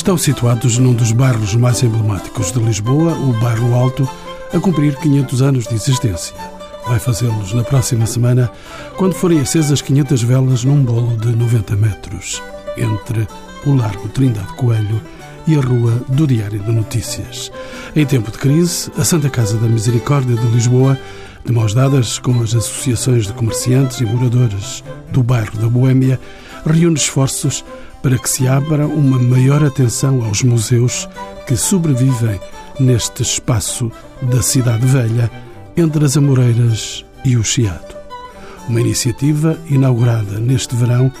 estão situados num dos bairros mais emblemáticos de Lisboa, o Bairro Alto, a cumprir 500 anos de existência. Vai fazê-los na próxima semana, quando forem acesas 500 velas num bolo de 90 metros, entre o Largo Trindade Coelho e a Rua do Diário de Notícias. Em tempo de crise, a Santa Casa da Misericórdia de Lisboa, de mãos dadas com as associações de comerciantes e moradores do bairro da Boêmia, reúne esforços para que se abra uma maior atenção aos museus que sobrevivem neste espaço da Cidade Velha, entre as Amoreiras e o Chiado. Uma iniciativa inaugurada neste verão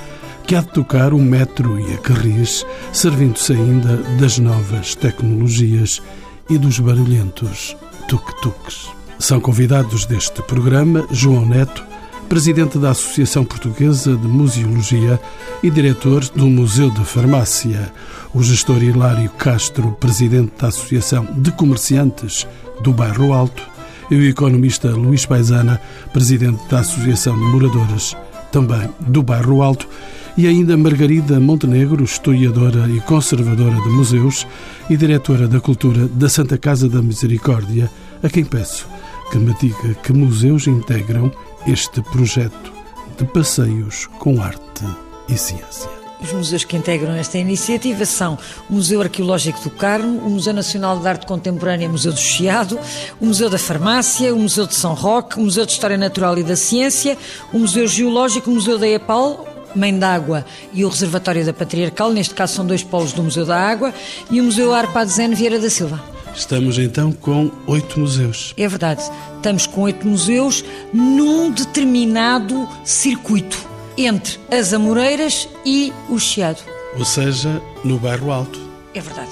que há de tocar o metro e a carris, servindo-se ainda das novas tecnologias e dos barulhentos tuk-tuks. São convidados deste programa João Neto, presidente da Associação Portuguesa de Museologia e diretor do Museu da Farmácia, o gestor Hilário Castro, presidente da Associação de Comerciantes do Bairro Alto, e o economista Luís Paisana, presidente da Associação de Moradores, também do Bairro Alto, e ainda Margarida Montenegro, historiadora e conservadora de museus e diretora da cultura da Santa Casa da Misericórdia, a quem peço que me diga que museus integram este projeto de passeios com arte e ciência. Os museus que integram esta iniciativa são o Museu Arqueológico do Carmo, o Museu Nacional de Arte Contemporânea Museu do Chiado, o Museu da Farmácia, o Museu de São Roque, o Museu de História Natural e da Ciência, o Museu Geológico, o Museu da EPAL, Mãe d'Água e o Reservatório da Patriarcal, neste caso são dois polos do Museu da Água, e o Museu Arpad Zen Vieira da Silva. Estamos então com oito museus. É verdade, estamos com oito museus num determinado circuito entre as Amoreiras e o Chiado. Ou seja, no bairro Alto. É verdade,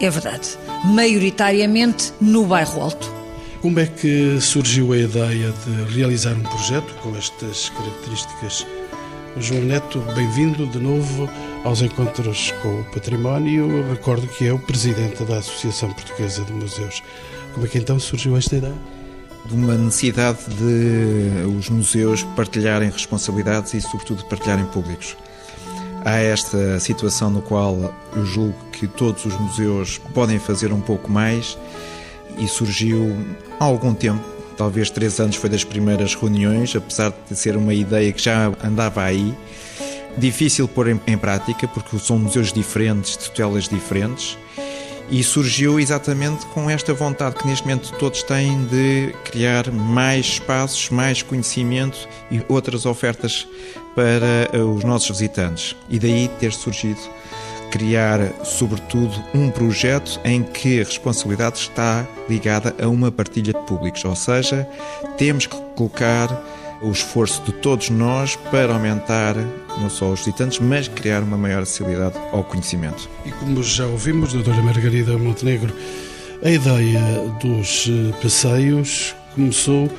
é verdade. Maioritariamente no bairro Alto. Como é que surgiu a ideia de realizar um projeto com estas características? João Neto, bem-vindo de novo aos encontros com o património. Recordo que é o presidente da Associação Portuguesa de Museus. Como é que então surgiu esta ideia? De uma necessidade de os museus partilharem responsabilidades e, sobretudo, partilharem públicos. Há esta situação no qual eu julgo que todos os museus podem fazer um pouco mais e surgiu há algum tempo talvez três anos foi das primeiras reuniões, apesar de ser uma ideia que já andava aí. Difícil pôr em, em prática, porque são museus diferentes, de tutelas diferentes, e surgiu exatamente com esta vontade que neste momento todos têm de criar mais espaços, mais conhecimento e outras ofertas para os nossos visitantes. E daí ter surgido criar, sobretudo, um projeto em que a responsabilidade está ligada a uma partilha de públicos, ou seja, temos que colocar o esforço de todos nós para aumentar não só os visitantes, mas criar uma maior acessibilidade ao conhecimento. E como já ouvimos, doutora Margarida Montenegro, a ideia dos eh, passeios começou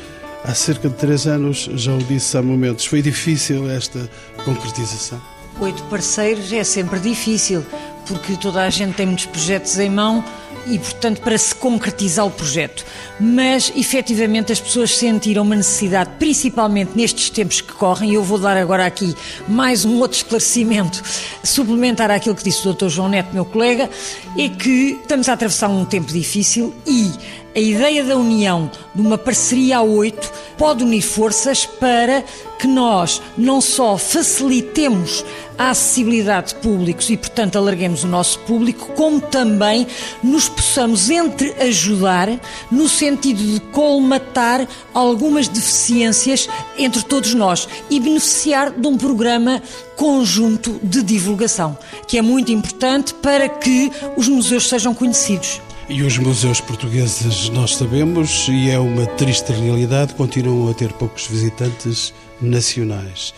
há cerca de três anos, já o disse há momentos. Foi difícil esta concretização? Oito parceiros é sempre difícil, porque toda a gente tem muitos projetos em mão e, portanto, para se concretizar o projeto. Mas, efetivamente, as pessoas sentiram uma necessidade, principalmente nestes tempos que correm, e eu vou dar agora aqui mais um outro esclarecimento, suplementar àquilo que disse o Dr. João Neto, meu colega, é que estamos a atravessar um tempo difícil e a ideia da união, de uma parceria a oito, pode unir forças para que nós não só facilitemos a acessibilidade de públicos e, portanto, alarguemos o nosso público, como também nos possamos entreajudar no sentido de colmatar algumas deficiências entre todos nós e beneficiar de um programa conjunto de divulgação, que é muito importante para que os museus sejam conhecidos. E os museus portugueses, nós sabemos, e é uma triste realidade, continuam a ter poucos visitantes nacionais.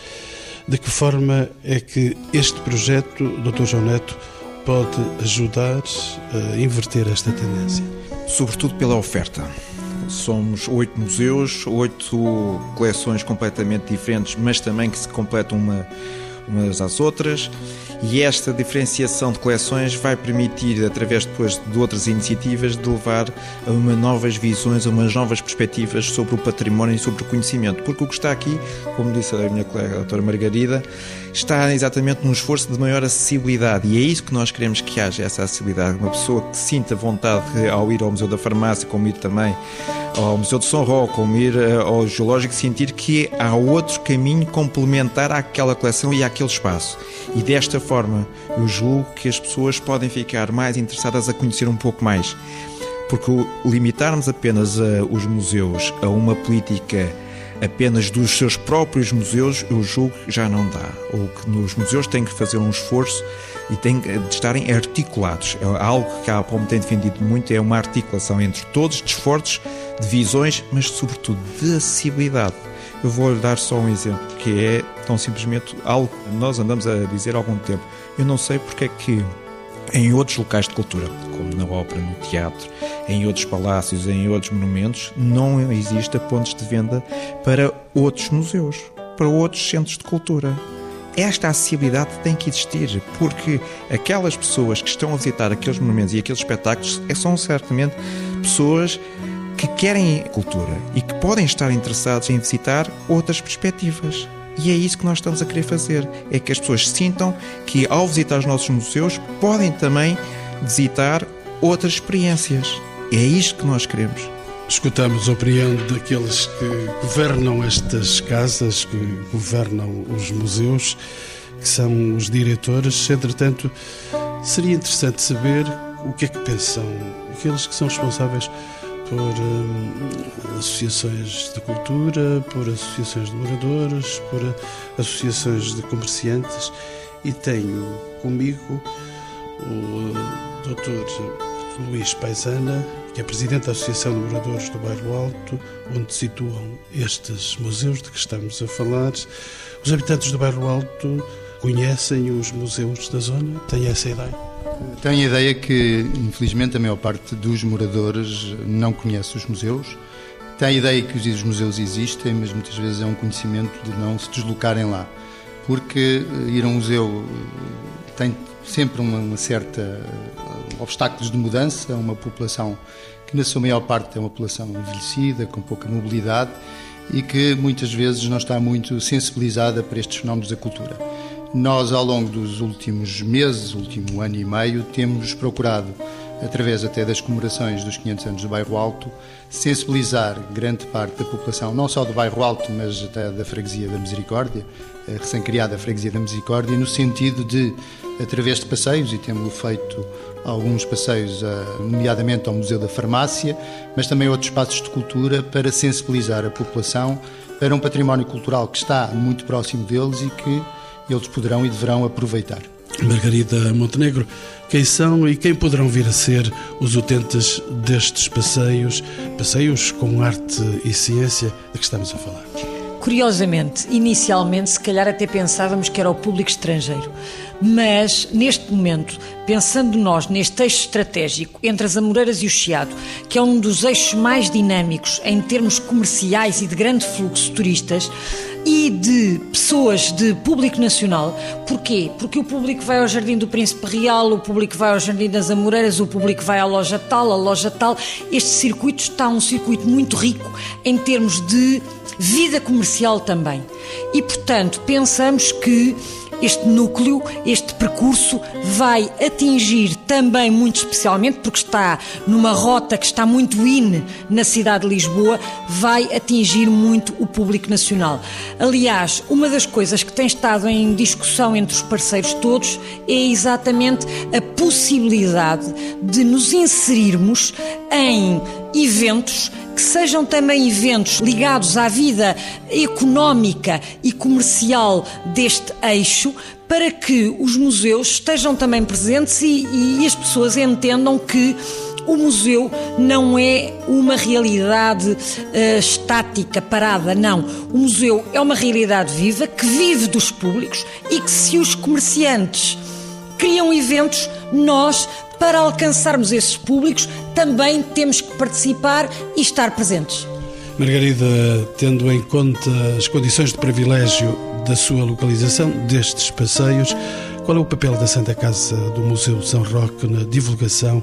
De que forma é que este projeto, Dr. João Neto, pode ajudar a inverter esta tendência? Sobretudo pela oferta. Somos oito museus, oito coleções completamente diferentes, mas também que se completam uma, umas às outras E esta diferenciação de coleções vai permitir, através depois de outras iniciativas, de levar a uma novas visões, a umas novas perspectivas sobre o património e sobre o conhecimento. Porque o que está aqui, como disse a minha colega a doutora Margarida, está exatamente num esforço de maior acessibilidade e é isso que nós queremos que haja, essa acessibilidade. Uma pessoa que sinta vontade ao ir ao Museu da Farmácia, como ir também ao Museu de São Roque, como ir eh, ao Geológico, sentir que há outro caminho complementar àquela coleção e àquele espaço. E desta forma, eu julgo que as pessoas podem ficar mais interessadas a conhecer um pouco mais. Porque limitarmos apenas a, os museus a uma política apenas dos seus próprios museus, eu julgo que já não dá. Ou que nos museus têm que fazer um esforço e têm de estarem articulados. É algo que a APOM tem defendido muito, é uma articulação entre todos os esforços, de visões, mas sobretudo de acessibilidade. Eu vou-lhe dar só um exemplo, que é tão simplesmente algo que nós andamos a dizer há algum tempo. Eu não sei porque é que em outros locais de cultura, como na ópera, no teatro, em outros palácios, em outros monumentos, não existe pontos de venda para outros museus, para outros centros de cultura. Esta acessibilidade tem que existir, porque aquelas pessoas que estão a visitar aqueles monumentos e aqueles espetáculos são certamente pessoas que querem cultura e que podem estar interessados em visitar outras perspectivas. E é isso que nós estamos a querer fazer: é que as pessoas sintam que, ao visitar os nossos museus, podem também visitar outras experiências. É isto que nós queremos. Escutamos a opinião daqueles que governam estas casas, que governam os museus, que são os diretores. Entretanto, seria interessante saber o que é que pensam aqueles que são responsáveis por hum, associações de cultura, por associações de moradores, por associações de comerciantes e tenho comigo o Dr. Luís Paisana, que é presidente da Associação de Moradores do Bairro Alto, onde situam estes museus de que estamos a falar. Os habitantes do Bairro Alto conhecem os museus da zona? Têm essa ideia? Tenho a ideia que, infelizmente, a maior parte dos moradores não conhece os museus. Tem a ideia que os museus existem, mas muitas vezes é um conhecimento de não se deslocarem lá. Porque eh, ir a um museu eh, tem sempre uma, uma certa eh, obstáculos de mudança, uma população que na sua maior parte é uma população envelhecida, com pouca mobilidade e que muitas vezes não está muito sensibilizada para estes fenómenos da cultura. Nós, ao longo dos últimos meses, último ano e meio, temos procurado, através até das comemorações dos 500 anos do Bairro Alto, sensibilizar grande parte da população, não só do Bairro Alto, mas até da Freguesia da Misericórdia, recém-criada Freguesia da Misericórdia, no sentido de, através de passeios, e temos feito alguns passeios, nomeadamente ao Museu da Farmácia, mas também outros espaços de cultura, para sensibilizar a população para um património cultural que está muito próximo deles e que eles poderão e deverão aproveitar. Margarida Montenegro, quem são e quem poderão vir a ser os utentes destes passeios, passeios com arte e ciência de que estamos a falar? Curiosamente, inicialmente, se calhar até pensávamos que era o público estrangeiro. Mas, neste momento, pensando nós neste eixo estratégico entre as Amoreiras e o Chiado, que é um dos eixos mais dinâmicos em termos comerciais e de grande fluxo de turistas, e de pessoas de público nacional. Porquê? Porque o público vai ao Jardim do Príncipe Real, o público vai ao Jardim das Amoreiras, o público vai à loja tal, à loja tal. Este circuito está um circuito muito rico em termos de vida comercial também. E, portanto, pensamos que este núcleo, este percurso, vai atingir também muito especialmente, porque está numa rota que está muito in na cidade de Lisboa, vai atingir muito o público nacional. Aliás, uma das coisas que tem estado em discussão entre os parceiros todos é exatamente a possibilidade de nos inserirmos em eventos que sejam também eventos ligados à vida económica e comercial deste eixo, para que os museus estejam também presentes e, e as pessoas entendam que o museu não é uma realidade uh, estática, parada, não. O museu é uma realidade viva que vive dos públicos e que, se os comerciantes criam eventos, nós para alcançarmos esses públicos, também temos que participar e estar presentes. Margarida, tendo em conta as condições de privilégio da sua localização, destes passeios, Qual é o papel da Santa Casa do Museu São Roque na divulgação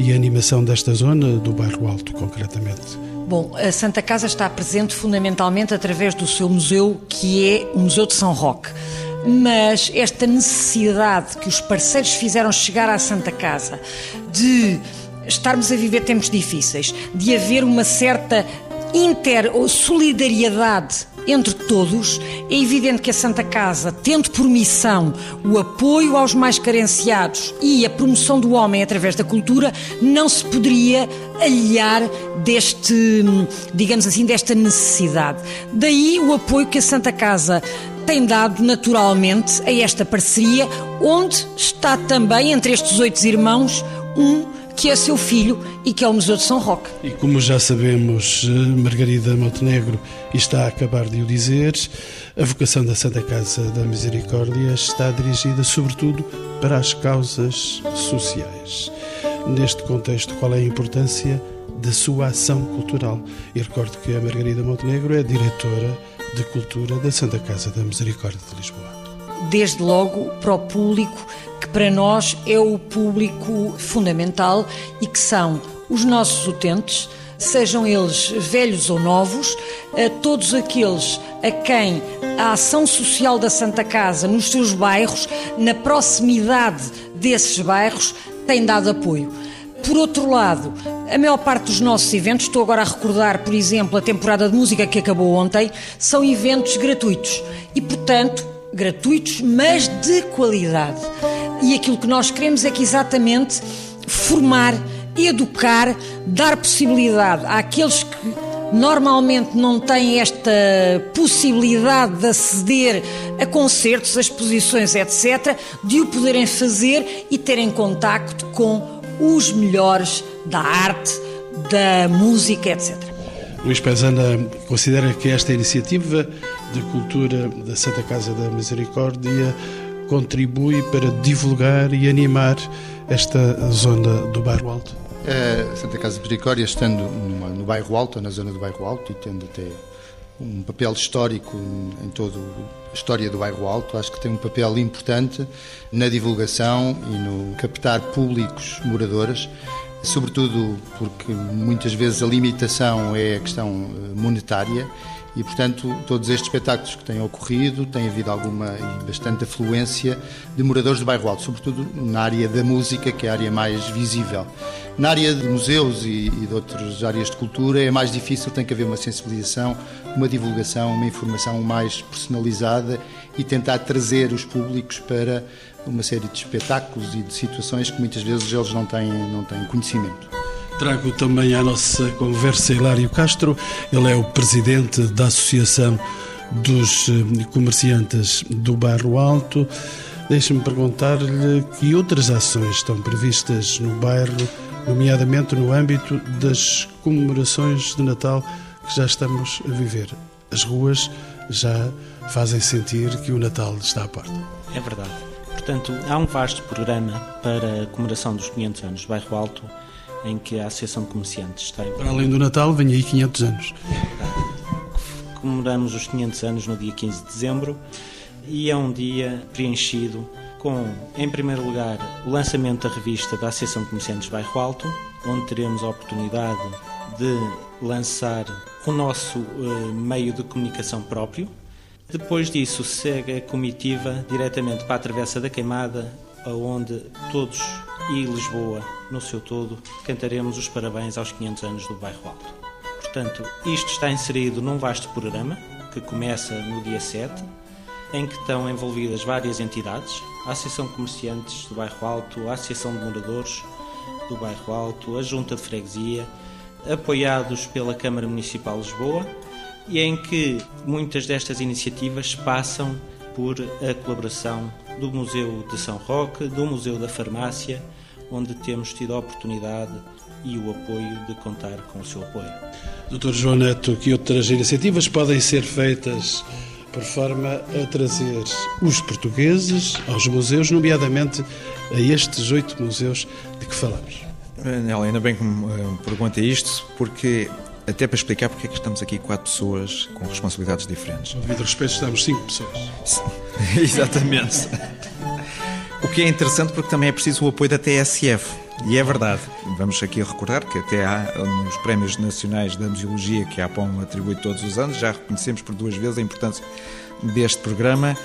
e animação desta zona, do Bairro Alto, concretamente? Bom, a Santa Casa está presente fundamentalmente através do seu museu, que é o Museu de São Roque. Mas esta necessidade que os parceiros fizeram chegar à Santa Casa de estarmos a viver tempos difíceis, de haver uma certa inter ou solidariedade entre todos, é evidente que a Santa Casa, tendo por missão o apoio aos mais carenciados e a promoção do homem através da cultura, não se poderia aliar deste, digamos assim, desta necessidade. Daí o apoio que a Santa Casa tem dado naturalmente a esta parceria, onde está também entre estes oito irmãos um que é seu filho e que é o Museu de São Roque. E como já sabemos, eh, Margarida Montenegro está a acabar de o dizer, a vocação da Santa Casa da Misericórdia está dirigida sobretudo para as causas sociais. Neste contexto, qual é a importância da sua ação cultural? E recordo que a Margarida Montenegro é diretora de Cultura da Santa Casa da Misericórdia de Lisboa. Desde logo para o público que para nós é o público fundamental e que são os nossos utentes, sejam eles velhos ou novos, a todos aqueles a quem a ação social da Santa Casa nos seus bairros, na proximidade desses bairros, tem dado apoio. Por outro lado, a maior parte dos nossos eventos, estou agora a recordar, por exemplo, a temporada de música que acabou ontem, são eventos gratuitos e, portanto, gratuitos, mas de qualidade. E aquilo que nós queremos é que exatamente formar, educar, dar possibilidade àqueles que normalmente não têm esta possibilidade de aceder a concertos, a exposições, etc., de o poderem fazer e terem contacto com os melhores da arte, da música, etc. Luís Pezana considera que esta iniciativa de cultura da Santa Casa da Misericórdia contribui para divulgar e animar esta zona do Bairro Alto? A Santa Casa de Misericórdia, estando no Bairro Alto, na zona do Bairro Alto, e tendo até um papel histórico em toda a história do Bairro Alto, acho que tem um papel importante na divulgação e no captar públicos moradores, sobretudo porque muitas vezes a limitação é a questão eh, monetária e, portanto, todos estes espetáculos que têm ocorrido, tem havido alguma e bastante afluência de moradores do bairro Alto, sobretudo na área da música, que é a área mais visível. Na área de museus e, e de outras áreas de cultura é mais difícil, tem que haver uma sensibilização, uma divulgação, uma informação mais personalizada e tentar trazer os públicos para uma série de espetáculos e de situações que muitas vezes eles não têm, não têm conhecimento. Trago também à nossa conversa Hilário Castro, ele é o presidente da Associação dos eh, Comerciantes do Bairro Alto. Deixe-me perguntar-lhe que outras ações estão previstas no bairro, nomeadamente no âmbito das comemorações de Natal que já estamos a viver. As ruas já fazem sentir que o Natal está à porta. É verdade. Portanto, há um vasto programa para a comemoração dos 500 anos do Bairro Alto em que a Associação de Comerciantes está Para além do Natal, vem aí 500 anos. Comemoramos os 500 anos no dia 15 de dezembro e é um dia preenchido com, em primeiro lugar, o lançamento da revista da Associação de Comerciantes Bairro Alto, onde teremos a oportunidade de lançar o nosso uh, meio de comunicação próprio. Depois disso, segue a comitiva diretamente para a Travessa da Queimada, onde todos e Lisboa, no seu todo, cantaremos os parabéns aos 500 anos do Bairro Alto. Portanto, isto está inserido num vasto programa que começa no dia 7, em que estão envolvidas várias entidades, a Associação de Comerciantes do Bairro Alto, a Associação de Moradores do Bairro Alto, a Junta de Freguesia, apoiados pela Câmara Municipal de Lisboa, e em que muitas destas iniciativas passam por a colaboração do Museu de São Roque, do Museu da Farmácia, onde temos tido a oportunidade e o apoio de contar com o seu apoio. Doutor João Neto, que outras iniciativas podem ser feitas por forma a trazer os portugueses aos museus, nomeadamente a estes oito museus de que falamos? Ainda bem que me eh, pergunta isto, porque até para explicar porque é que estamos aqui quatro pessoas com responsabilidades diferentes. Devido respeito, estamos cinco pessoas. Exatamente. O que é interessante porque também é preciso o apoio da TSF. E é verdade. Vamos aqui recordar que até há nos prémios nacionais da museologia que a APOM atribui todos os anos, já reconhecemos por duas vezes a importância deste programa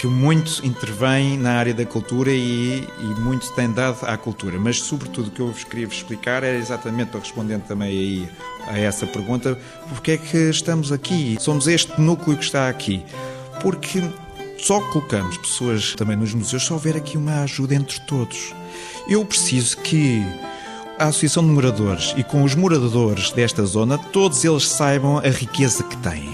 que muito intervém na área da cultura e, e, muito tem dado à cultura. Mas, sobretudo, o que eu vos queria explicar é exatamente, respondendo também aí a essa pergunta, porque é que estamos aqui? Somos este núcleo que está aqui. Porque só colocamos pessoas também nos museus se houver aqui uma ajuda entre todos. Eu preciso que a Associação de Moradores e com os moradores desta zona, todos eles saibam a riqueza que têm,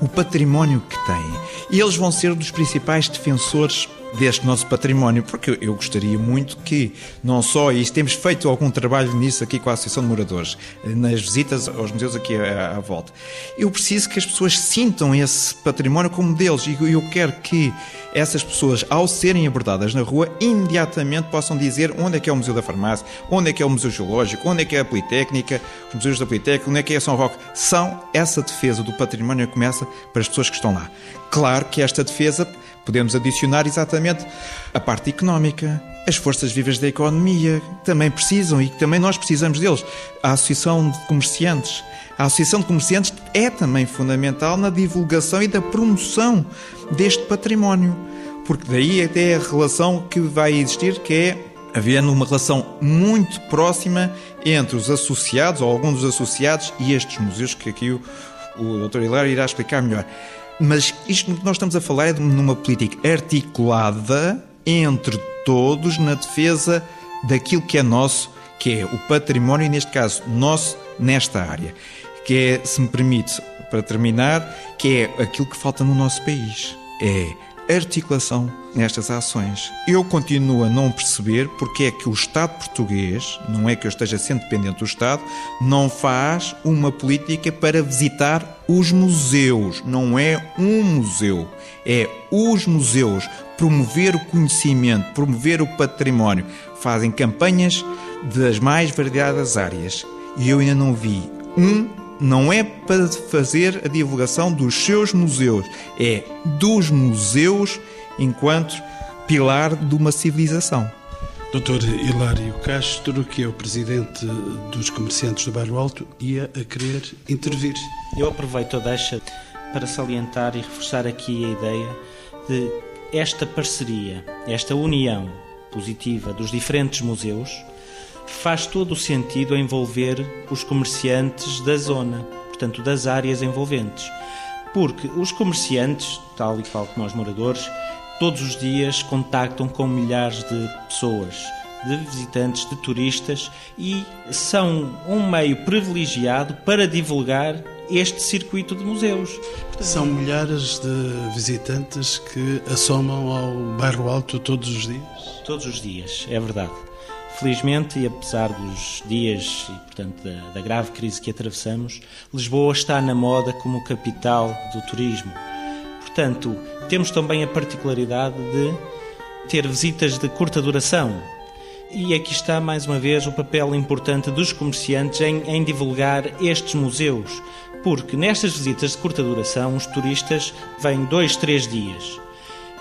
o património que têm. E eles vão ser dos principais defensores deste nosso património, porque eu gostaria muito que, não só, e temos feito algum trabalho nisso aqui com a Associação de Moradores, nas visitas aos museus aqui à, à volta, eu preciso que as pessoas sintam esse património como deles e eu quero que essas pessoas, ao serem abordadas na rua, imediatamente possam dizer onde é que é o Museu da Farmácia, onde é que é o Museu Geológico, onde é que é a Politécnica, os museus da Politécnica, onde é que é São Roque. São essa defesa do património que começa para as pessoas que estão lá. Claro que esta defesa podemos adicionar exatamente a parte económica, as forças vivas da economia também precisam e que também nós precisamos deles. A Associação de Comerciantes. A Associação de Comerciantes é também fundamental na divulgação e da promoção deste património, porque daí até a relação que vai existir, que é havendo uma relação muito próxima entre os associados, ou alguns dos associados, e estes museus que aqui o, o Dr. Hilário irá explicar melhor. Mas isto que nós estamos a falar é de uma política articulada entre todos na defesa daquilo que é nosso, que é o património, e neste caso, nosso nesta área. Que é, se me permite, para terminar, que é aquilo que falta no nosso país. É articulação nestas ações. Eu continuo a não perceber porque é que o Estado português, não é que eu esteja sendo dependente do Estado, não faz uma política para visitar os museus. Não é um museu, é os museus. Promover o conhecimento, promover o património. Fazem campanhas das mais variadas áreas. E eu ainda não vi um não é para fazer a divulgação dos seus museus, é dos museus enquanto pilar de uma civilização. Doutor Hilário Castro, que é o presidente dos comerciantes do Bairro Alto, ia a querer intervir. Eu aproveito a deixa para salientar e reforçar aqui a ideia de esta parceria, esta união positiva dos diferentes museus faz todo o sentido envolver os comerciantes da zona, portanto, das áreas envolventes. Porque os comerciantes, tal e qual como os moradores, todos os dias contactam com milhares de pessoas, de visitantes, de turistas e são um meio privilegiado para divulgar este circuito de museus. São milhares de visitantes que assomam ao Bairro Alto todos os dias? Todos os dias, é verdade. Felizmente, e apesar dos dias e, portanto, da, da, grave crise que atravessamos, Lisboa está na moda como capital do turismo. Portanto, temos também a particularidade de ter visitas de curta duração. E aqui está, mais uma vez, o papel importante dos comerciantes em, em divulgar estes museus, porque nestas visitas de curta duração os turistas vêm dois, três dias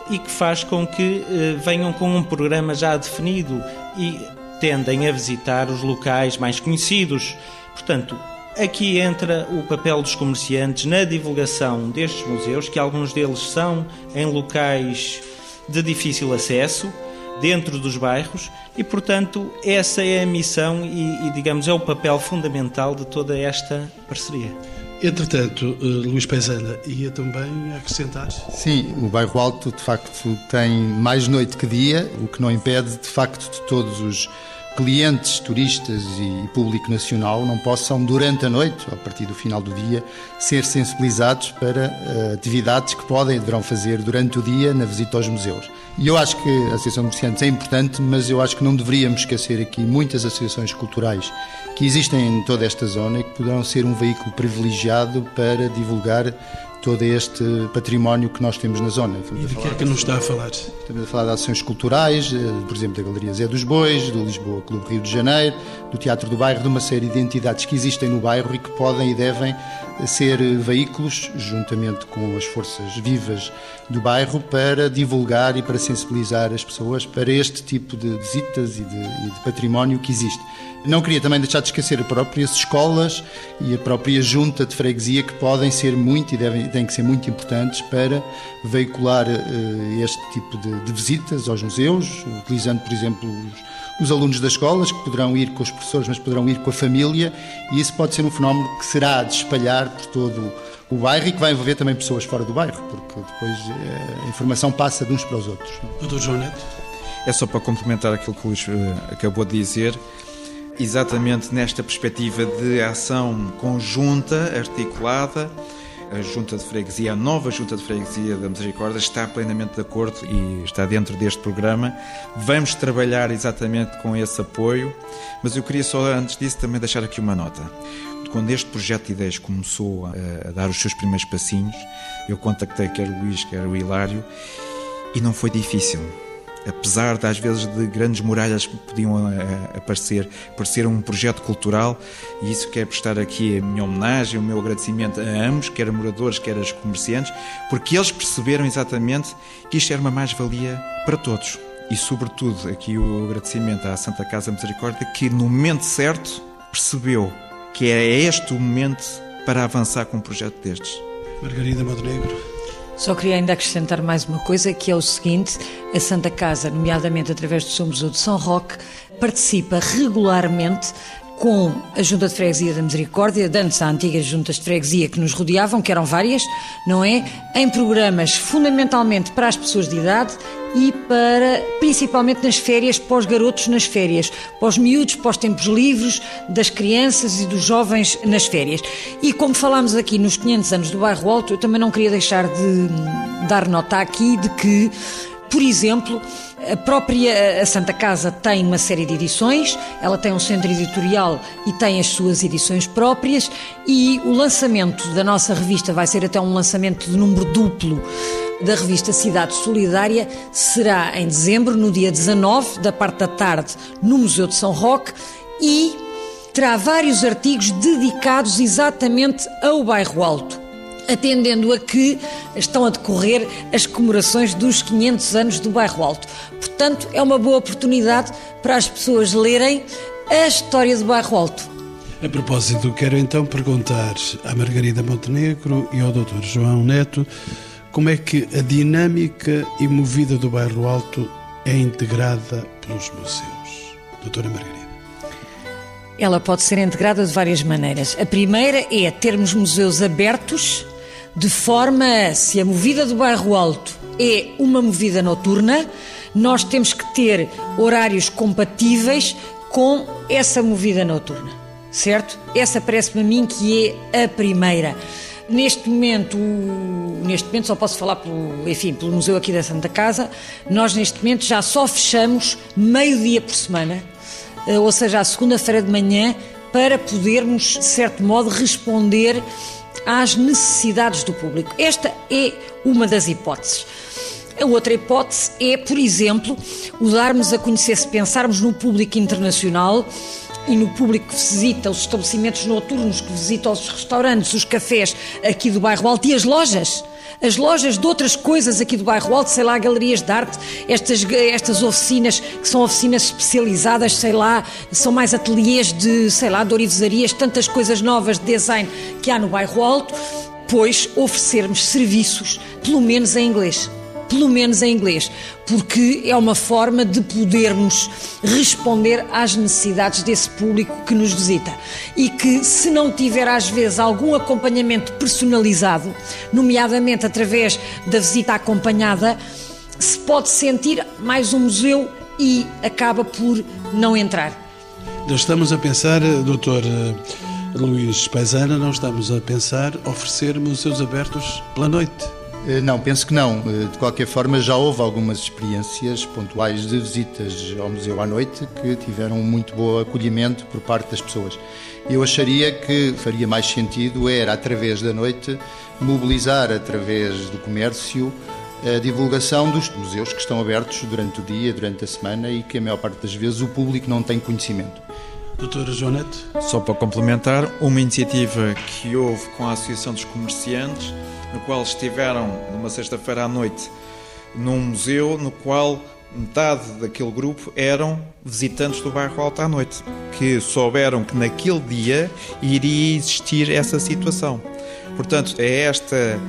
e que faz com que eh, venham com um programa já definido e tendem a visitar os locais mais conhecidos. Portanto, aqui entra o papel dos comerciantes na divulgação destes museus, que alguns deles são em locais de difícil acesso, dentro dos bairros, e portanto essa é a missão e, e digamos é o papel fundamental de toda esta parceria. Entretanto, eh, Luís Pezana ia também acrescentar? Sim, o bairro Alto de facto tem mais noite que dia, o que não impede de facto de todos os clientes, turistas e público nacional não possam, durante a noite, a partir do final do dia, ser sensibilizados para uh, atividades que podem e deverão fazer durante o dia na visita aos museus. E eu acho que a Associação de Comerciantes é importante, mas eu acho que não deveríamos esquecer aqui muitas associações culturais que existem em toda esta zona e que poderão ser um veículo privilegiado para divulgar todo este património que nós temos na zona. Estamos e de que é que nos está a falar? Estamos a falar de ações culturais, eh, por exemplo, da Galeria Zé dos Bois, do Lisboa Clube Rio de Janeiro, do Teatro do Bairro, de uma série de entidades que existem no bairro e que podem e devem ser veículos, juntamente com as forças vivas do bairro, para divulgar e para sensibilizar as pessoas para este tipo de visitas e de, e de património que existe. Não queria também deixar de esquecer as próprias escolas e a própria junta de freguesia que podem ser muito e devem, têm que ser muito importantes para veicular uh, este tipo de, de, visitas aos museus, utilizando, por exemplo, os, os, alunos das escolas que poderão ir com os professores, mas poderão ir com a família e isso pode ser um fenómeno que será de espalhar por todo o bairro e que vai envolver também pessoas fora do bairro, porque depois uh, a informação passa de uns para os outros. Doutor João Neto? É só para complementar aquilo que o Luís uh, acabou de dizer exatamente nesta perspectiva de ação conjunta, articulada. A Junta de Freguesia, a nova Junta de Freguesia da Misericórdia, está plenamente de acordo e está dentro deste programa. Vamos trabalhar exatamente com esse apoio, mas eu queria só, antes disso, também deixar aqui uma nota. Quando este projeto de ideias começou a, a dar os seus primeiros passinhos, eu contactei quer o Luís, quer o Hilário, e não foi difícil apesar das vezes de grandes muralhas que podiam eh, aparecer, por ser um projeto cultural, e isso quer prestar aqui a minha homenagem, o meu agradecimento a ambos, quer a moradores, quer a comerciantes, porque eles perceberam exatamente que isto era uma mais-valia para todos. E, sobretudo, aqui o agradecimento à Santa Casa Misericórdia, que no momento certo percebeu que é este o momento para avançar com um projeto destes. Margarida Montenegro. Só queria ainda acrescentar mais uma coisa, que é o seguinte: a Santa Casa, nomeadamente através do São Museu de São Roque, participa regularmente com a Junta de Freguesia da Misericórdia, de antes a antigas juntas de freguesia que nos rodeavam, que eram várias, não é? Em programas fundamentalmente para as pessoas de idade e para, principalmente nas férias, para os garotos nas férias, para os miúdos, para os tempos livres das crianças e dos jovens nas férias. E como falámos aqui nos 500 anos do Bairro Alto, eu também não queria deixar de dar nota aqui de que por exemplo, a própria Santa Casa tem uma série de edições, ela tem um centro editorial e tem as suas edições próprias, e o lançamento da nossa revista vai ser até um lançamento de número duplo da revista Cidade Solidária. Será em dezembro, no dia 19, da parte da tarde, no Museu de São Roque e terá vários artigos dedicados exatamente ao bairro Alto atendendo a que estão a decorrer as comemorações dos 500 anos do Bairro Alto. Portanto, é uma boa oportunidade para as pessoas lerem a história do Bairro Alto. A propósito, quero então perguntar à Margarida Montenegro e ao Dr. João Neto como é que a dinâmica e movida do Bairro Alto é integrada pelos museus. Doutora Margarida. Ela pode ser integrada de várias maneiras. A primeira é termos museus abertos de forma a, se a movida do bairro Alto é uma movida noturna, nós temos que ter horários compatíveis com essa movida noturna, certo? Essa parece-me a mim que é a primeira. Neste momento, neste momento só posso falar pelo, enfim, pelo museu aqui da Santa Casa. Nós neste momento já só fechamos meio dia por semana, eh, ou seja, a segunda-feira de manhã, para podermos, de certo modo, responder às necessidades do público. Esta é uma das hipóteses. A outra hipótese é, por exemplo, o darmos a conhecer, se pensarmos no público internacional e no público que visita os estabelecimentos noturnos, que visita os restaurantes, os cafés aqui do bairro Alto e as lojas as lojas de outras coisas aqui do bairro Alto, sei lá, galerias de arte, estas, estas oficinas que são oficinas especializadas, sei lá, são mais ateliês de, sei lá, de tantas coisas novas de design que há no bairro Alto, pois oferecermos serviços, pelo menos em inglês pelo menos em inglês, porque é uma forma de podermos responder às necessidades desse público que nos visita. E que, se não tiver às vezes algum acompanhamento personalizado, nomeadamente através da visita acompanhada, se pode sentir mais um museu e acaba por não entrar. Nós estamos a pensar, doutor eh, Luís Paisana, não estamos a pensar oferecer museus abertos pela noite Eh, não, penso que não. Eh, de qualquer forma, já houve algumas experiências pontuais de visitas ao museu à noite que tiveram um muito bom acolhimento por parte das pessoas. Eu acharia que faria mais sentido era, através da noite, mobilizar através do comércio a divulgação dos museus que estão abertos durante o dia, durante a semana e que a maior parte das vezes o público não tem conhecimento. Doutora Joanete? Só para complementar, uma iniciativa que houve com a Associação dos Comerciantes, no qual estiveram numa sexta-feira à noite num museu, no qual metade daquele grupo eram visitantes do bairro Alto à noite, que souberam que naquele dia iria existir essa situação. Portanto, é esta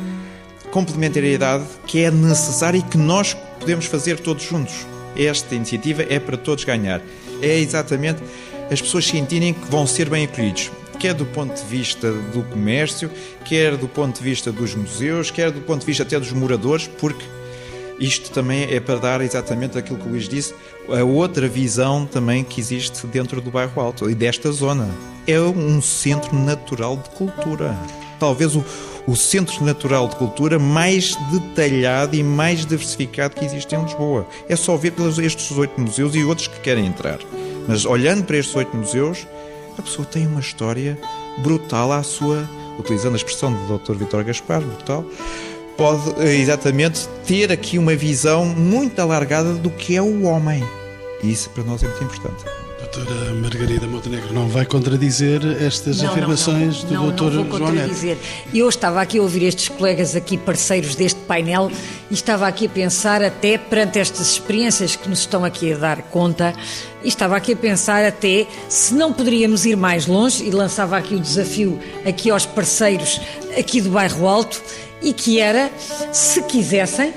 complementariedade que é necessária e que nós podemos fazer todos juntos. Esta iniciativa é para todos ganhar. É exatamente as pessoas sentirem que vão ser bem acolhidos, quer do ponto de vista do comércio, quer do ponto de vista dos museus, quer do ponto de vista até dos moradores, porque isto também é para dar exatamente aquilo que o Luís disse, a outra visão também que existe dentro do bairro Alto e desta zona. É um centro natural de cultura. Talvez o, o centro natural de cultura mais detalhado e mais diversificado que existe em Lisboa. É só ver pelos estes oito museus e outros que querem entrar. Mas olhando para estes oito museus, a pessoa tem uma história brutal à sua, utilizando a expressão do Dr. Vitor Gaspar, brutal, pode eh, exatamente ter aqui uma visão muito alargada do que é o homem. E isso para nós é muito importante doutora Margarida Montenegro não vai contradizer estas não, afirmações não, não, do doutor João Neto? Não, vou contradizer. Eu estava aqui a ouvir estes colegas aqui, parceiros deste painel, e estava aqui a pensar até perante estas experiências que nos estão aqui a dar conta, e estava aqui a pensar até se não poderíamos ir mais longe, e lançava aqui o desafio aqui aos parceiros aqui do Bairro Alto, e que era, se quisessem,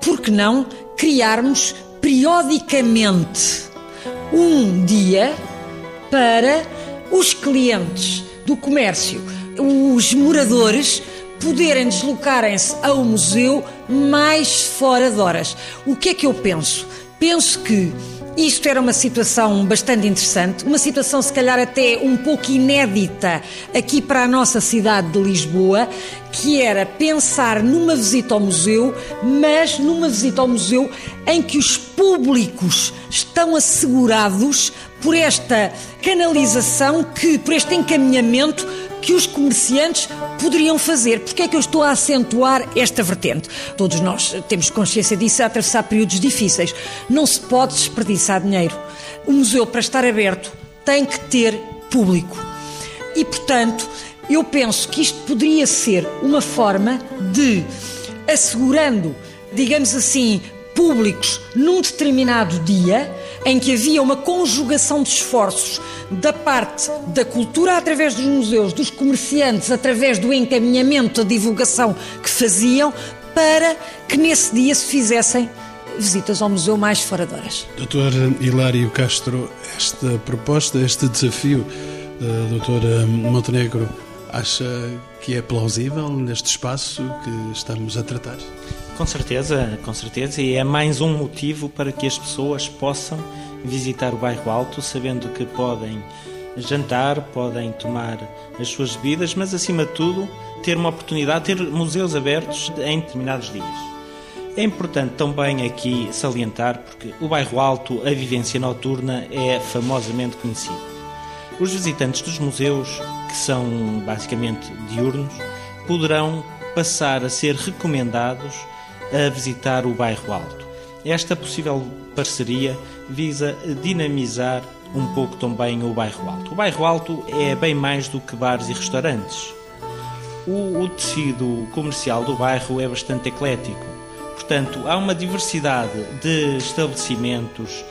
por que não criarmos periodicamente um dia para os clientes do comércio, os moradores, poderem deslocarem-se ao museu mais fora de horas. O que é que eu penso? Penso que isto era uma situação bastante interessante, uma situação se calhar até um pouco inédita aqui para a nossa cidade de Lisboa, que era pensar numa visita ao museu, mas numa visita ao museu em que os públicos estão assegurados por esta canalização que, por este encaminhamento que os comerciantes poderiam fazer. Porque é que eu estou a acentuar esta vertente? Todos nós temos consciência disso, a atravessar períodos difíceis. Não se pode desperdiçar dinheiro. O museu, para estar aberto, tem que ter público. E, portanto, eu penso que isto poderia ser uma forma de, assegurando, digamos assim, públicos num determinado dia, em que havia uma conjugação de esforços da parte da cultura através dos museus, dos comerciantes através do encaminhamento, da divulgação que faziam, para que nesse dia se fizessem visitas ao museu mais fora de horas. Doutor Hilário Castro, esta proposta, este desafio da doutora Montenegro, acha que é plausível neste espaço que estamos a tratar? Com certeza, com certeza, e é mais um motivo para que as pessoas possam visitar o bairro Alto, sabendo que podem jantar, podem tomar as suas bebidas, mas acima de tudo ter uma oportunidade, ter museus abertos em determinados dias. É importante também aqui salientar, porque o bairro Alto, a vivência noturna é famosamente conhecida. Os visitantes dos museus, que são basicamente diurnos, poderão passar a ser recomendados a visitar o bairro Alto. Esta possível parceria visa dinamizar um pouco também o bairro Alto. O bairro Alto é bem mais do que bares e restaurantes. O, o tecido comercial do bairro é bastante eclético. Portanto, há uma diversidade de estabelecimentos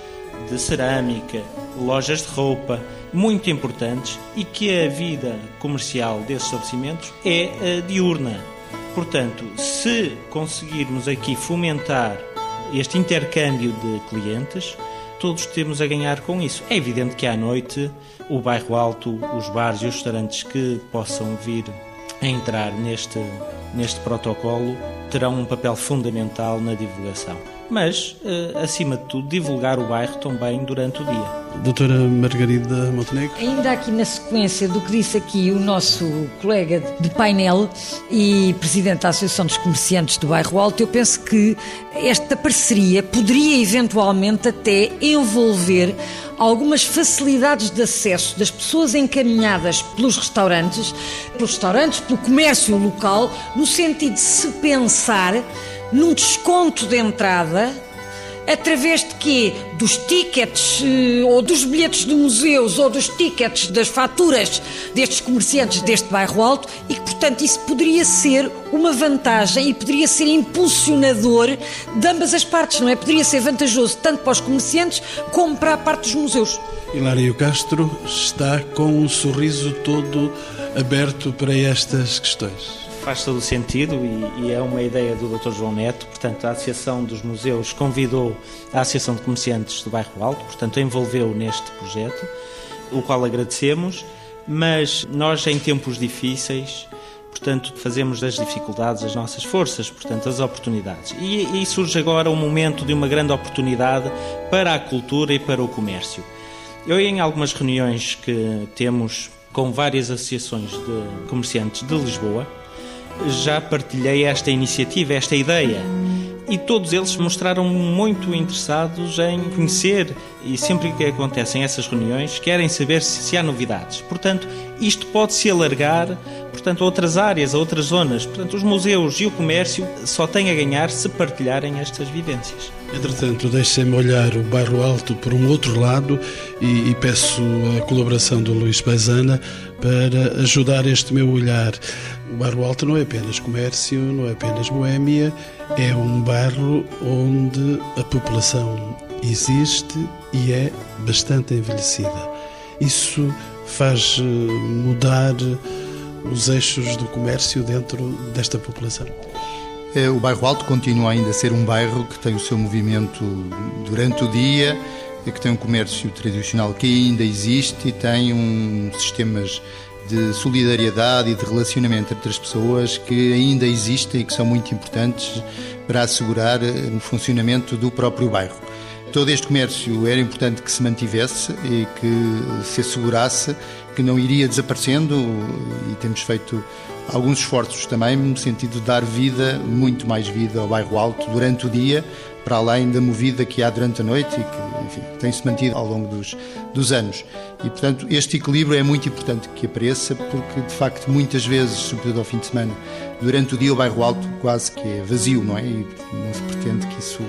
de cerâmica, lojas de roupa, muito importantes e que a vida comercial desses estabelecimentos é uh, diurna. Portanto, se conseguirmos aqui fomentar este intercâmbio de clientes, todos temos a ganhar com isso. É evidente que à noite o bairro alto, os bares e os restaurantes que possam vir a entrar neste, neste protocolo terão um papel fundamental na divulgação. Mas, uh, acima de tudo, divulgar o bairro também durante o dia. Doutora Margarida Montenegro. Ainda aqui na sequência do que disse aqui o nosso colega de painel e presidente da Associação dos Comerciantes do Bairro Alto, eu penso que esta parceria poderia eventualmente até envolver algumas facilidades de acesso das pessoas encaminhadas pelos restaurantes, pelos restaurantes, pelo comércio local, no sentido de se pensar num desconto de entrada através de quê? Dos tickets eh, ou dos bilhetes de museus ou dos tickets das faturas destes comerciantes deste bairro alto e que, portanto, isso poderia ser uma vantagem e poderia ser impulsionador de ambas as partes, não é? Poderia ser vantajoso tanto para os comerciantes como para a parte dos museus. Hilário Castro está com um sorriso todo aberto para estas questões faz todo o sentido e, e, é uma ideia do Dr. João Neto. Portanto, a Associação dos Museus convidou a Associação de Comerciantes do Bairro Alto, portanto, envolveu neste projeto, o qual agradecemos, mas nós, em tempos difíceis, portanto, fazemos das dificuldades as nossas forças, portanto, as oportunidades. E, e surge agora um momento de uma grande oportunidade para a cultura e para o comércio. Eu, em algumas reuniões que temos com várias associações de comerciantes de Lisboa, já partilhei esta iniciativa, esta ideia. E todos eles mostraram muito interessados em conhecer, e sempre que acontecem essas reuniões, querem saber se, se há novidades. Portanto, isto pode se alargar portanto, a outras áreas, a outras zonas. Portanto, os museus e o comércio só têm a ganhar se partilharem estas vivências. Entretanto, deixem-me olhar o Bairro Alto por um outro lado e, e peço a colaboração do Luís Paisana para ajudar este meu olhar. O bairro Alto não é apenas comércio, não é apenas boémia, é um bairro onde a população existe e é bastante envelhecida. Isso faz eh, mudar os eixos do comércio dentro desta população. É, o bairro Alto continua ainda a ser um bairro que tem o seu movimento durante o dia, que tem um comércio tradicional que ainda existe e tem um sistemas de solidariedade e de relacionamento entre as pessoas que ainda existem e que são muito importantes para assegurar eh, o funcionamento do próprio bairro. Todo este comércio era importante que se mantivesse e que se assegurasse que não iria desaparecendo e temos feito alguns esforços também no sentido de dar vida, muito mais vida ao bairro Alto durante o dia, para além da movida que há durante a noite e que tem-se mantido ao longo dos, dos anos. E, portanto, este equilíbrio é muito importante que apareça, porque, de facto, muitas vezes, sobretudo ao fim de semana, durante o dia o bairro Alto quase que é vazio, não é? E não se pretende que isso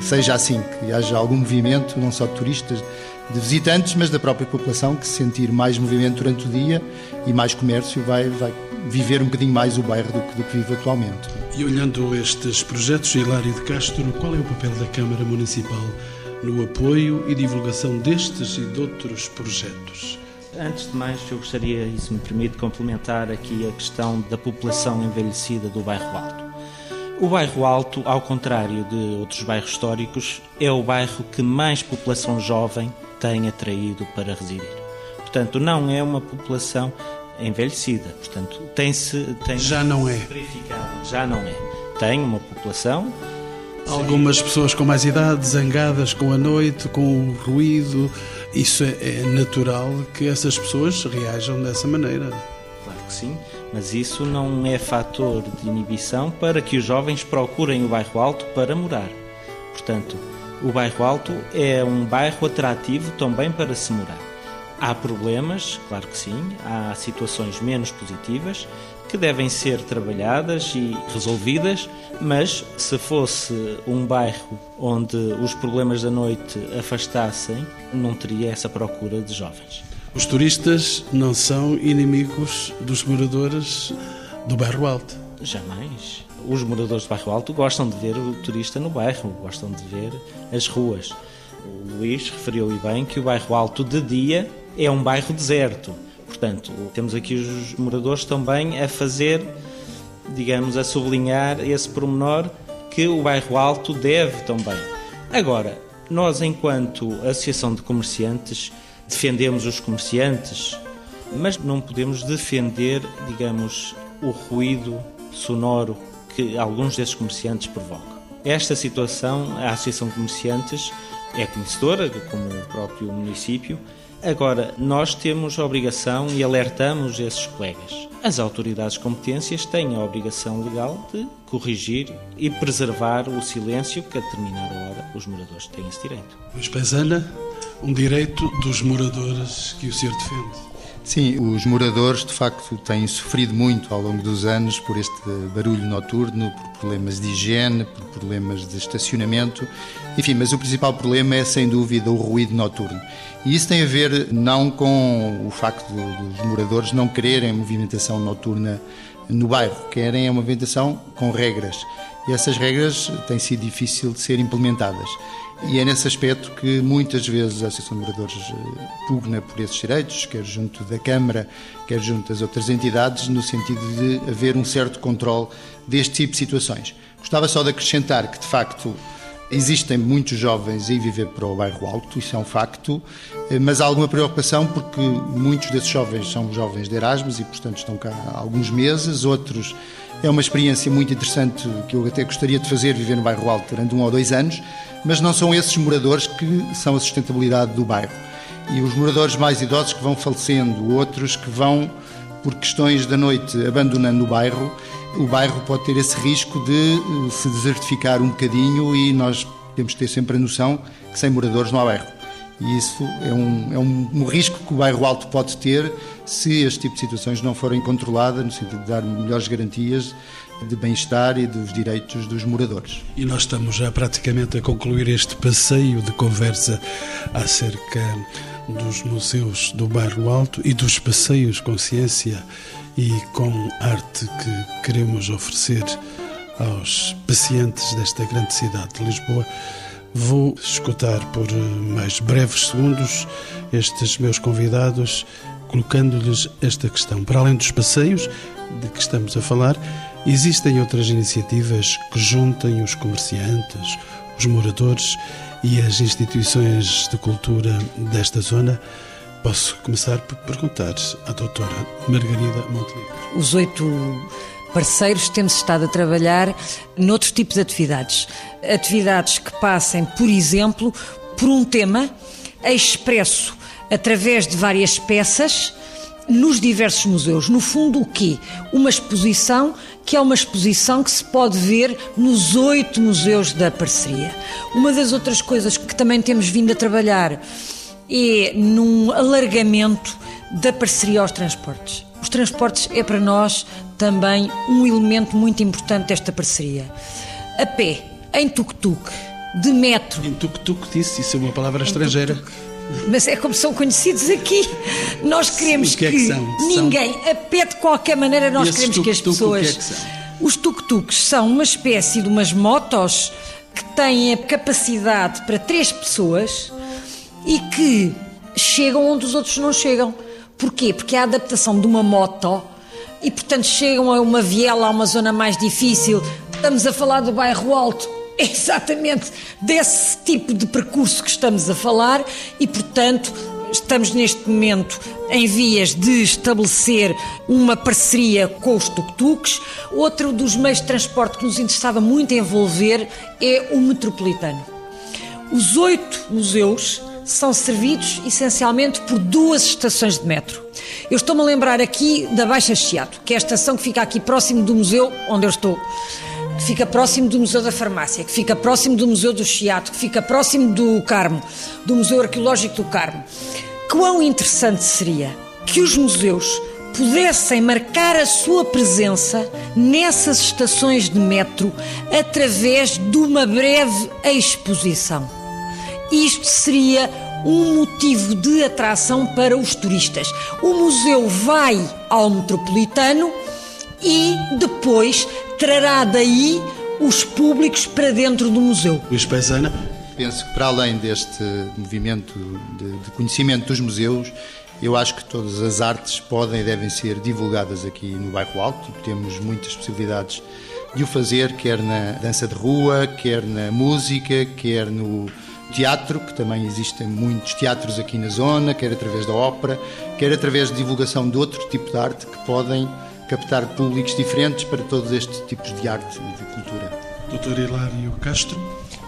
seja assim, que haja algum movimento, não só de turistas, de visitantes, mas da própria população que se sentir mais movimento durante o dia e mais comércio vai, vai viver um bocadinho mais o bairro do que, do que vive atualmente. E olhando estes projetos, Hilário de Castro, qual é o papel da Câmara Municipal no apoio e divulgação destes e de outros projetos? Antes de mais, eu gostaria, e se me permite, complementar aqui a questão da população envelhecida do bairro Alto. O bairro Alto, ao contrário de outros bairros históricos, é o bairro que mais população jovem tem atraído para residir. Portanto, não é uma população envelhecida. Portanto, tem-se. Tem já não é. Verificado. Já não é. Tem uma população. Algumas pessoas com mais idade, zangadas com a noite, com o ruído. Isso é, é natural que essas pessoas reajam dessa maneira. Claro que sim mas isso não é fator de inibição para que os jovens procurem o bairro Alto para morar. Portanto, o bairro Alto é um bairro atrativo também para se morar. Há problemas, claro que sim, há situações menos positivas que devem ser trabalhadas e resolvidas, mas se fosse um bairro onde os problemas da noite afastassem, não teria essa procura de jovens. Os turistas não são inimigos dos moradores do bairro Alto. Jamais. Os moradores do bairro Alto gostam de ver o turista no bairro, gostam de ver as ruas. O Luís referiu e bem que o bairro Alto de dia é um bairro deserto. Portanto, temos aqui os moradores também a fazer, digamos, a sublinhar esse pormenor que o bairro Alto deve também. Agora, nós, enquanto Associação de Comerciantes, defendemos os comerciantes, mas não podemos defender, digamos, o ruído sonoro que alguns desses comerciantes provocam. Esta situação, a Associação de Comerciantes é conhecedora, como o próprio município. Agora, nós temos a obrigação e alertamos esses colegas. As autoridades competências têm a obrigação legal de corrigir e preservar o silêncio que a determinada hora os moradores têm esse direito. Luís Pezana, um direito dos moradores que o senhor defende. Sim, os moradores de facto têm sofrido muito ao longo dos anos por este barulho noturno, por problemas de higiene, por problemas de estacionamento, enfim, mas o principal problema é sem dúvida o ruído noturno. E isso tem a ver não com o facto dos moradores não quererem movimentação noturna no bairro, querem uma movimentação com regras. E essas regras têm sido difícil de ser implementadas. E é nesse aspecto que muitas vezes a Associação de Moradores eh, pugna por esses direitos, quer junto da Câmara, quer junto das outras entidades, no sentido de haver um certo controle deste tipo de situações. Gostava só de acrescentar que, de facto, existem muitos jovens a viver para o bairro Alto, isso é um facto, eh, mas há alguma preocupação porque muitos desses jovens são jovens de Erasmus e, portanto, estão cá há alguns meses, outros é uma experiência muito interessante que eu até gostaria de fazer, viver no bairro Alto durante um ou dois anos, mas não são esses moradores que são a sustentabilidade do bairro. E os moradores mais idosos que vão falecendo, outros que vão, por questões da noite, abandonando o bairro, o bairro pode ter esse risco de eh, se desertificar um bocadinho e nós temos que ter sempre a noção que sem moradores não há bairro. E isso é um, é um, um, risco que o bairro alto pode ter se este tipo de situações não forem controladas, no sentido de dar melhores garantias de bem-estar e dos direitos dos moradores. E nós estamos já praticamente a concluir este passeio de conversa acerca dos museus do Bairro Alto e dos passeios com ciência e com arte que queremos oferecer aos pacientes desta grande cidade de Lisboa. Vou escutar por mais breves segundos estes meus convidados, colocando-lhes esta questão. Para além dos passeios de que estamos a falar, Existem outras iniciativas que juntem os comerciantes, os moradores e as instituições de cultura desta zona? Posso começar por perguntar à doutora Margarida Montenegro. Os oito parceiros temos estado a trabalhar noutros tipos de atividades. Atividades que passem, por exemplo, por um tema expresso através de várias peças nos diversos museus. No fundo, o quê? Uma exposição que é uma exposição que se pode ver nos oito museus da parceria. Uma das outras coisas que também temos vindo a trabalhar é num alargamento da parceria aos transportes. Os transportes é para nós também um elemento muito importante desta parceria. A pé, em tuk-tuk, de metro. Em tuk-tuk disse, isso é uma palavra estrangeira. Tuk -tuk mas é como são conhecidos aqui. Nós queremos que, é que, que ninguém, a pé de qualquer maneira, nós queremos tuk -tuk, que as pessoas. Que é os tuk-tuks são uma espécie de umas motos que têm a capacidade para três pessoas e que chegam onde os outros não chegam. Porquê? Porque é a adaptação de uma moto e, portanto, chegam a uma viela, a uma zona mais difícil. Estamos a falar do bairro Alto é exatamente desse tipo de percurso que estamos a falar e, portanto, estamos neste momento em vias de estabelecer uma parceria com os tuk-tuks. Outro dos meios de transporte que nos interessava muito envolver é o metropolitano. Os oito museus são servidos essencialmente por duas estações de metro. Eu estou-me a lembrar aqui da Baixa Chiado, que é a estação que fica aqui próximo do museu onde eu estou que fica próximo do Museu da Farmácia, que fica próximo do Museu do Chiato, que fica próximo do Carmo, do Museu Arqueológico do Carmo. Quão interessante seria que os museus pudessem marcar a sua presença nessas estações de metro através de uma breve exposição. Isto seria um motivo de atração para os turistas. O museu vai ao metropolitano e depois trará daí os públicos para dentro do museu. Luís Pezana? Penso que para além deste movimento de, de conhecimento dos museus, eu acho que todas as artes podem e devem ser divulgadas aqui no Bairro Alto. Temos muitas possibilidades de o fazer, quer na dança de rua, quer na música, quer no teatro, que também existem muitos teatros aqui na zona, quer através da ópera, quer através de divulgação de outro tipo de arte que podem captar públicos diferentes para todos estes tipos de arte e de cultura. Doutor Hilário Castro.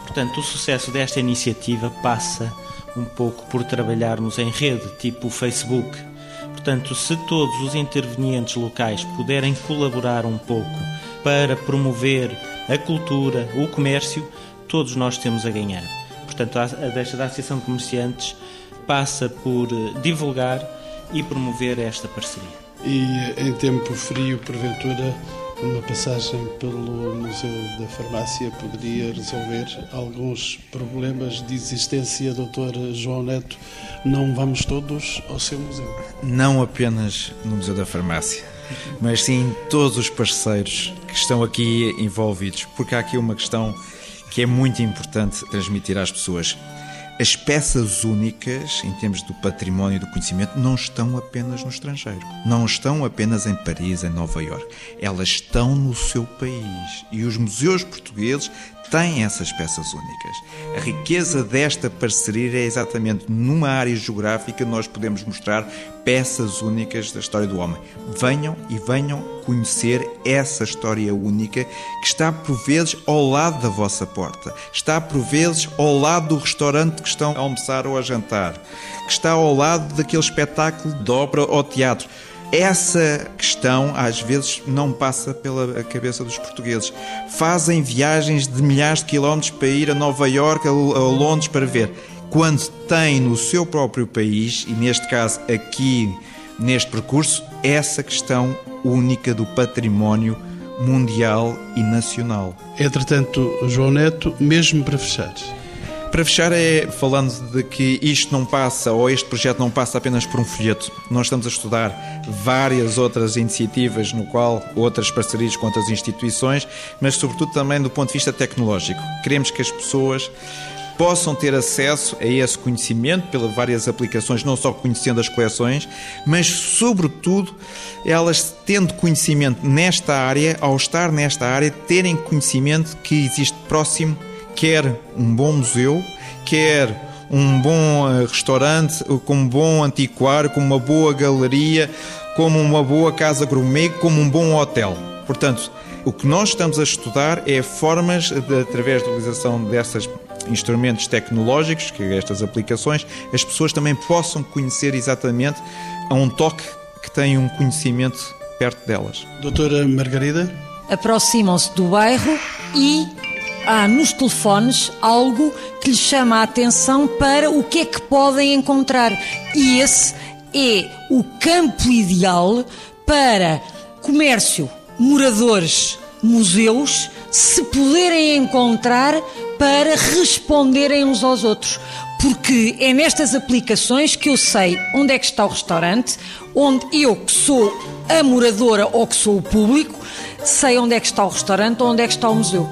Portanto, o sucesso desta iniciativa passa um pouco por trabalharmos em rede, tipo o Facebook. Portanto, se todos os intervenientes locais puderem colaborar um pouco para promover a cultura, o comércio, todos nós temos a ganhar. Portanto, a deixa da Associação de Comerciantes passa por eh, divulgar e promover esta parceria. E em tempo frio, porventura, uma passagem pelo Museu da Farmácia poderia resolver alguns problemas de existência, Dr. João Neto. Não vamos todos ao seu museu? Não apenas no Museu da Farmácia, mas sim todos os parceiros que estão aqui envolvidos, porque há aqui uma questão que é muito importante transmitir às pessoas. As peças únicas, em termos do património e do conhecimento, não estão apenas no estrangeiro. Não estão apenas em Paris, em Nova Iorque. Elas estão no seu país. E os museus portugueses têm essas peças únicas. A riqueza desta parceria é exatamente numa área geográfica nós podemos mostrar peças únicas da história do homem. Venham e venham conhecer essa história única que está por vezes ao lado da vossa porta, está por vezes ao lado do restaurante que estão a almoçar ou a jantar, que está ao lado daquele espetáculo de obra ou teatro. Essa questão às vezes não passa pela cabeça dos portugueses. Fazem viagens de milhares de quilómetros para ir a Nova Iorque, a Londres para ver quando tem no seu próprio país, e neste caso aqui neste percurso, essa questão única do património mundial e nacional. Entretanto, João Neto, mesmo para fechar. Para fechar, é falando de que isto não passa, ou este projeto não passa apenas por um folheto. Nós estamos a estudar várias outras iniciativas, no qual outras parcerias com outras instituições, mas sobretudo também do ponto de vista tecnológico. Queremos que as pessoas possam ter acesso a esse conhecimento pelas várias aplicações, não só conhecendo as coleções, mas, sobretudo, elas tendo conhecimento nesta área, ao estar nesta área, terem conhecimento que existe próximo, quer um bom museu, quer um bom eh, restaurante, com um bom antiquário, com uma boa galeria, como uma boa casa gourmet, como um bom hotel. Portanto, o que nós estamos a estudar é formas, de, através da utilização dessas instrumentos tecnológicos, que estas aplicações, as pessoas também possam conhecer exatamente a um toque que tem um conhecimento perto delas. Doutora Margarida? Aproximam-se do bairro e há nos telefones algo que lhes chama a atenção para o que é que podem encontrar. E esse é o campo ideal para comércio, moradores, museus se poderem encontrar para responderem uns aos outros. Porque é nestas aplicações que eu sei onde é que está o restaurante, onde eu, que sou a moradora ou que sou o público, sei onde é que está o restaurante ou onde é que está o museu.